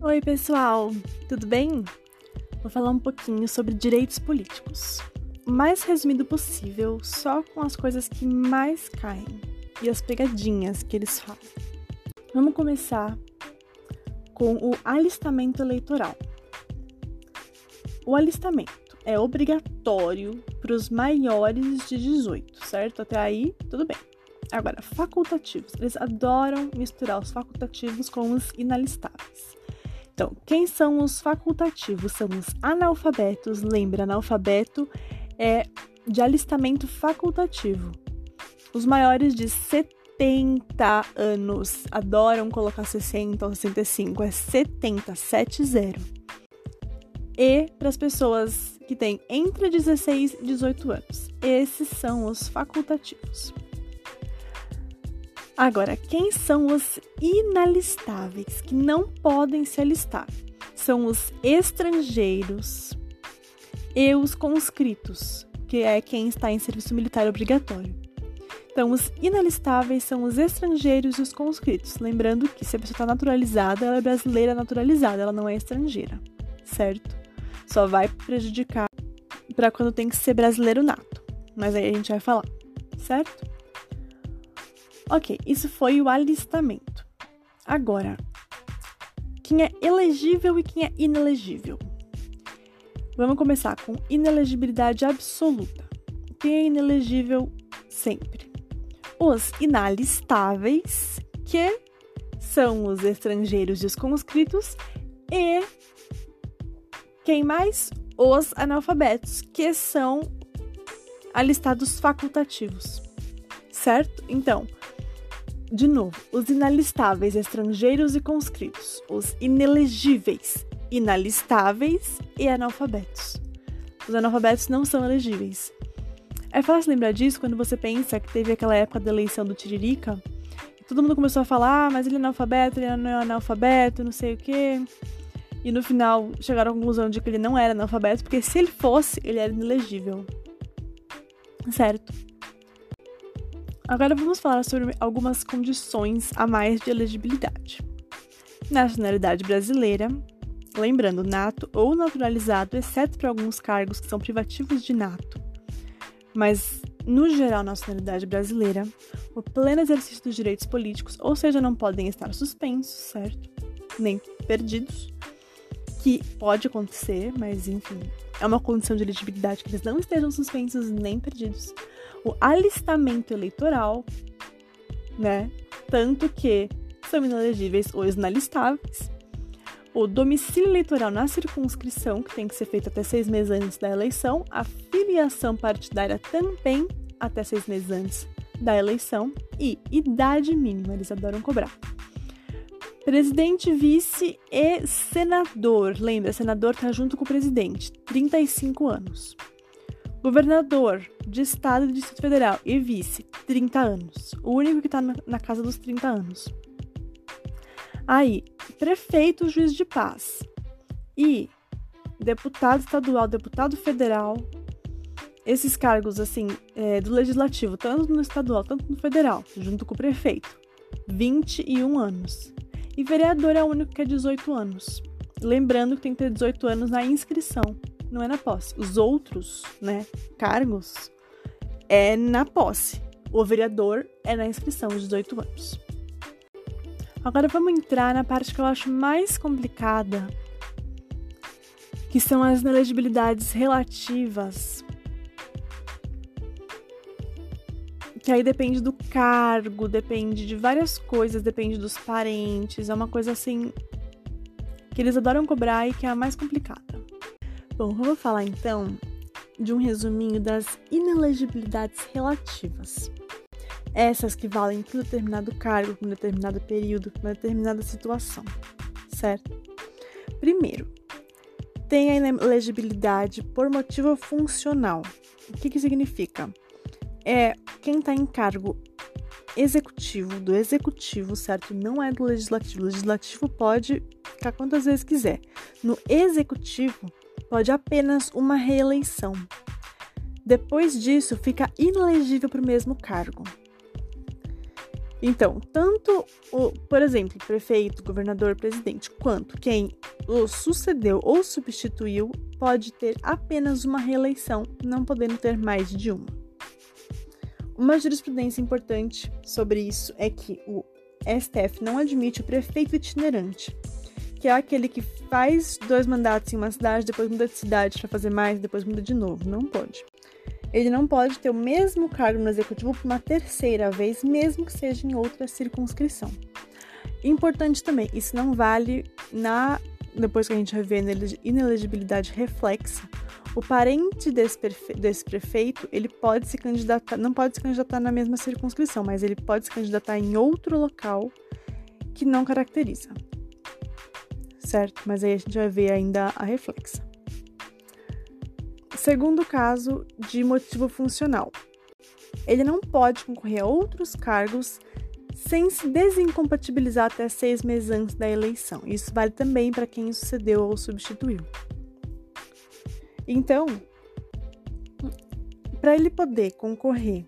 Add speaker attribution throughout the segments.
Speaker 1: Oi, pessoal, tudo bem? Vou falar um pouquinho sobre direitos políticos. O mais resumido possível, só com as coisas que mais caem e as pegadinhas que eles falam. Vamos começar com o alistamento eleitoral. O alistamento é obrigatório para os maiores de 18, certo? Até aí, tudo bem. Agora, facultativos. Eles adoram misturar os facultativos com os inalistáveis. Então, quem são os facultativos? São os analfabetos. Lembra, analfabeto é de alistamento facultativo. Os maiores de 70 anos adoram colocar 60 ou 65, é 70, 70. E para as pessoas que têm entre 16 e 18 anos, esses são os facultativos. Agora, quem são os inalistáveis que não podem se alistar? São os estrangeiros e os conscritos, que é quem está em serviço militar obrigatório. Então, os inalistáveis são os estrangeiros e os conscritos. Lembrando que se a pessoa está naturalizada, ela é brasileira naturalizada, ela não é estrangeira, certo? Só vai prejudicar para quando tem que ser brasileiro nato. Mas aí a gente vai falar, certo? Ok, isso foi o alistamento. Agora, quem é elegível e quem é inelegível? Vamos começar com inelegibilidade absoluta. Quem é inelegível sempre? Os inalistáveis, que são os estrangeiros e os conscritos, e quem mais? Os analfabetos, que são alistados facultativos. Certo? Então, de novo, os inalistáveis, estrangeiros e conscritos, os inelegíveis, inalistáveis e analfabetos. Os analfabetos não são elegíveis. É fácil lembrar disso quando você pensa que teve aquela época da eleição do Tiririca. Todo mundo começou a falar, ah, mas ele é analfabeto, ele não é analfabeto, não sei o quê. E no final chegaram à conclusão de que ele não era analfabeto, porque se ele fosse, ele era inelegível. Certo? Agora vamos falar sobre algumas condições a mais de elegibilidade. Nacionalidade brasileira, lembrando nato ou naturalizado, exceto para alguns cargos que são privativos de nato. Mas, no geral, nacionalidade brasileira, o pleno exercício dos direitos políticos, ou seja, não podem estar suspensos, certo? Nem perdidos, que pode acontecer, mas enfim, é uma condição de elegibilidade que eles não estejam suspensos nem perdidos o alistamento eleitoral, né? Tanto que são inelegíveis os inalistáveis. O domicílio eleitoral na circunscrição, que tem que ser feito até seis meses antes da eleição. A filiação partidária também até seis meses antes da eleição. E idade mínima, eles adoram cobrar. Presidente, vice e senador. Lembra, senador tá junto com o presidente, 35 anos. Governador de Estado e Distrito Federal e vice, 30 anos. O único que na, na casa dos 30 anos. Aí, prefeito, juiz de paz. E deputado estadual, deputado federal. Esses cargos, assim, é, do legislativo, tanto no estadual, tanto no federal, junto com o prefeito, 21 anos. E vereador é o único que é 18 anos. Lembrando que tem que ter 18 anos na inscrição não é na posse. Os outros, né, cargos é na posse. O vereador é na inscrição de 18 anos. Agora vamos entrar na parte que eu acho mais complicada, que são as inelegibilidades relativas. Que aí depende do cargo, depende de várias coisas, depende dos parentes, é uma coisa assim que eles adoram cobrar e que é a mais complicada. Bom, vamos falar então de um resuminho das inelegibilidades relativas. Essas que valem para um determinado cargo, para um determinado período, para uma determinada situação, certo? Primeiro, tem a inelegibilidade por motivo funcional. O que, que significa? É quem está em cargo executivo, do executivo, certo? Não é do legislativo. O legislativo pode ficar quantas vezes quiser. No executivo, pode apenas uma reeleição. Depois disso, fica inelegível para o mesmo cargo. Então, tanto o, por exemplo, prefeito, governador, presidente, quanto quem o sucedeu ou substituiu pode ter apenas uma reeleição, não podendo ter mais de uma. Uma jurisprudência importante sobre isso é que o STF não admite o prefeito itinerante, que é aquele que faz dois mandatos em uma cidade, depois muda de cidade para fazer mais, depois muda de novo. Não pode ele não pode ter o mesmo cargo no executivo por uma terceira vez, mesmo que seja em outra circunscrição. Importante também, isso não vale na depois que a gente rever a inelegibilidade reflexa, o parente desse, desse, prefeito, ele pode se candidatar, não pode se candidatar na mesma circunscrição, mas ele pode se candidatar em outro local que não caracteriza. Certo? Mas aí a gente vai ver ainda a reflexa. Segundo caso de motivo funcional. Ele não pode concorrer a outros cargos sem se desincompatibilizar até seis meses antes da eleição. Isso vale também para quem sucedeu ou substituiu. Então, para ele poder concorrer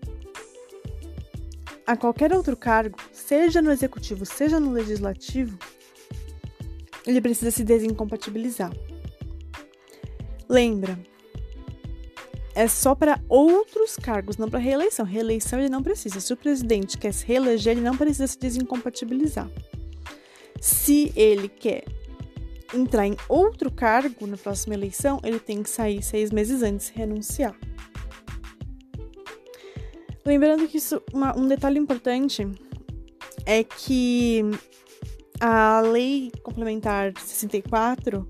Speaker 1: a qualquer outro cargo, seja no executivo, seja no legislativo, ele precisa se desincompatibilizar. Lembra, é só para outros cargos, não para reeleição. Reeleição ele não precisa. Se o presidente quer se reeleger, ele não precisa se desincompatibilizar. Se ele quer entrar em outro cargo na próxima eleição, ele tem que sair seis meses antes e renunciar. Lembrando que isso, uma, um detalhe importante é que a lei complementar 64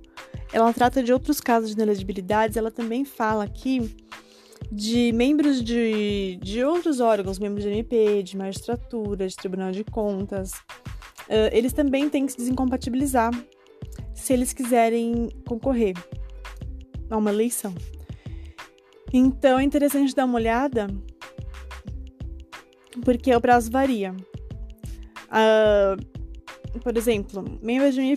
Speaker 1: ela trata de outros casos de inelegibilidades, ela também fala aqui de membros de, de outros órgãos, membros de MP, de magistratura, de tribunal de contas, uh, eles também têm que se desincompatibilizar se eles quiserem concorrer a uma eleição. Então é interessante dar uma olhada, porque o prazo varia. Uh, por exemplo, membro de um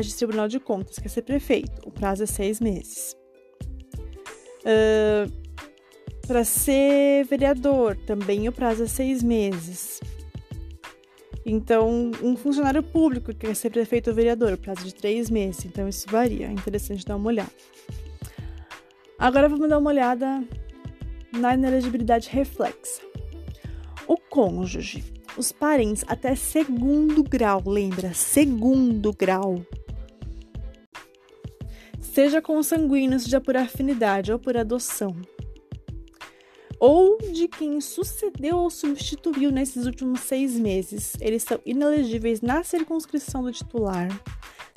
Speaker 1: de Tribunal de Contas, quer ser prefeito, o prazo é seis meses. Uh, Para ser vereador, também o prazo é seis meses. Então, um funcionário público que quer ser prefeito ou vereador, o prazo de três meses. Então, isso varia. É interessante dar uma olhada. Agora, vamos dar uma olhada na inelegibilidade reflexa. O cônjuge os parentes até segundo grau, lembra? Segundo grau. Seja consanguíneo, seja por afinidade ou por adoção. Ou de quem sucedeu ou substituiu nesses últimos seis meses, eles são inelegíveis na circunscrição do titular,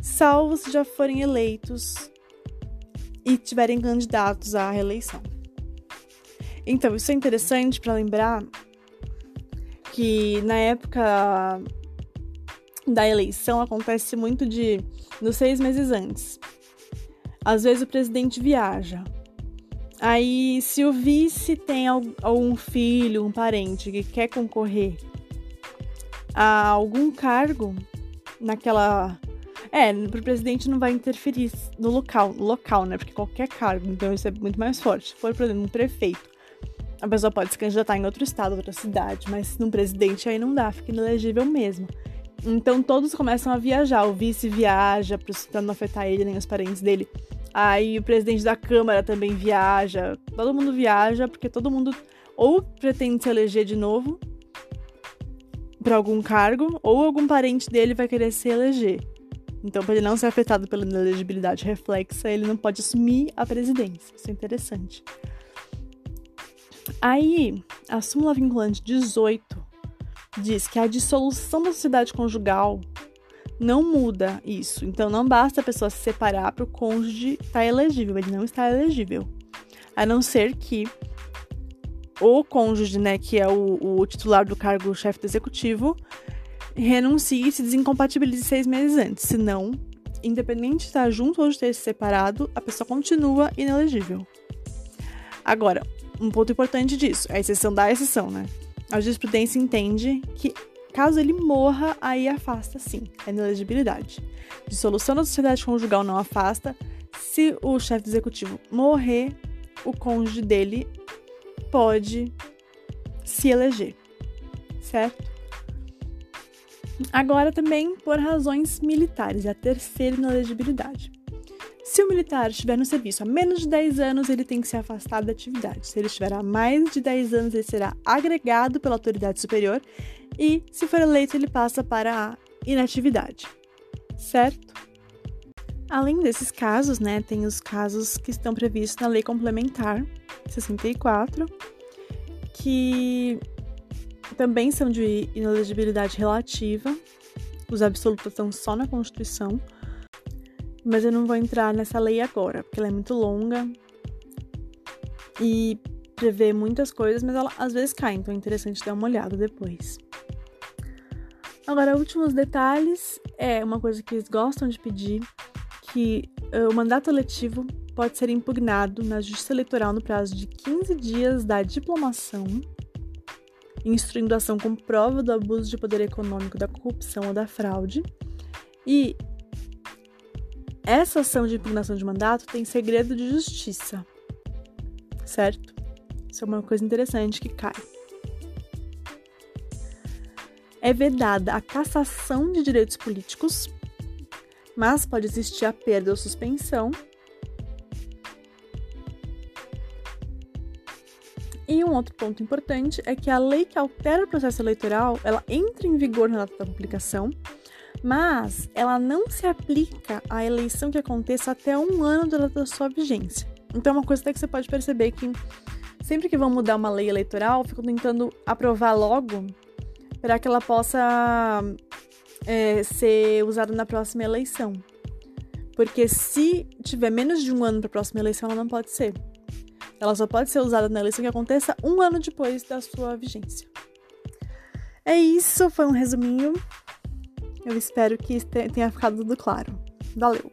Speaker 1: salvo se já forem eleitos e tiverem candidatos à reeleição. Então, isso é interessante para lembrar que na época da eleição acontece muito de nos seis meses antes. Às vezes o presidente viaja. Aí, se o vice tem algum filho, um parente que quer concorrer a algum cargo naquela. É, pro presidente não vai interferir no local, no local, né? Porque qualquer cargo, então isso é muito mais forte. Se for, por exemplo, um prefeito a pessoa pode se candidatar em outro estado, outra cidade, mas num presidente aí não dá, fica inelegível mesmo. Então todos começam a viajar, o vice viaja para não afetar ele nem os parentes dele. Aí o presidente da Câmara também viaja. Todo mundo viaja porque todo mundo ou pretende se eleger de novo para algum cargo, ou algum parente dele vai querer se eleger. Então, para ele não ser afetado pela inelegibilidade reflexa, ele não pode assumir a presidência. Isso é interessante. Aí, a súmula vinculante 18 diz que a dissolução da sociedade conjugal não muda isso. Então, não basta a pessoa se separar para o cônjuge estar tá elegível. Ele não está elegível. A não ser que o cônjuge, né, que é o, o titular do cargo chefe do executivo, renuncie e se desincompatibilize seis meses antes. Senão, independente de estar junto ou de ter se separado, a pessoa continua inelegível. Agora, um ponto importante disso, é a exceção da exceção, né? A jurisprudência entende que caso ele morra, aí afasta sim a inelegibilidade. Dissolução da sociedade conjugal não afasta. Se o chefe executivo morrer, o cônjuge dele pode se eleger, certo? Agora também por razões militares, é a terceira inelegibilidade. Se o militar estiver no serviço há menos de 10 anos, ele tem que ser afastado da atividade. Se ele estiver há mais de 10 anos, ele será agregado pela autoridade superior e, se for eleito, ele passa para a inatividade. Certo? Além desses casos, né, tem os casos que estão previstos na Lei Complementar 64, que também são de inelegibilidade relativa. Os absolutos estão só na Constituição. Mas eu não vou entrar nessa lei agora, porque ela é muito longa e prevê muitas coisas, mas ela às vezes cai, então é interessante dar uma olhada depois. Agora, últimos detalhes é uma coisa que eles gostam de pedir, que uh, o mandato eletivo pode ser impugnado na Justiça Eleitoral no prazo de 15 dias da diplomação, instruindo a ação com prova do abuso de poder econômico, da corrupção ou da fraude, e essa ação de impugnação de mandato tem segredo de justiça, certo? Isso é uma coisa interessante que cai. É vedada a cassação de direitos políticos, mas pode existir a perda ou suspensão. E um outro ponto importante é que a lei que altera o processo eleitoral, ela entra em vigor na data da publicação, mas ela não se aplica à eleição que aconteça até um ano da sua vigência. Então, é uma coisa até que você pode perceber que sempre que vão mudar uma lei eleitoral, ficam tentando aprovar logo para que ela possa é, ser usada na próxima eleição. Porque se tiver menos de um ano para a próxima eleição, ela não pode ser. Ela só pode ser usada na eleição que aconteça um ano depois da sua vigência. É isso, foi um resuminho. Eu espero que tenha ficado tudo claro. Valeu!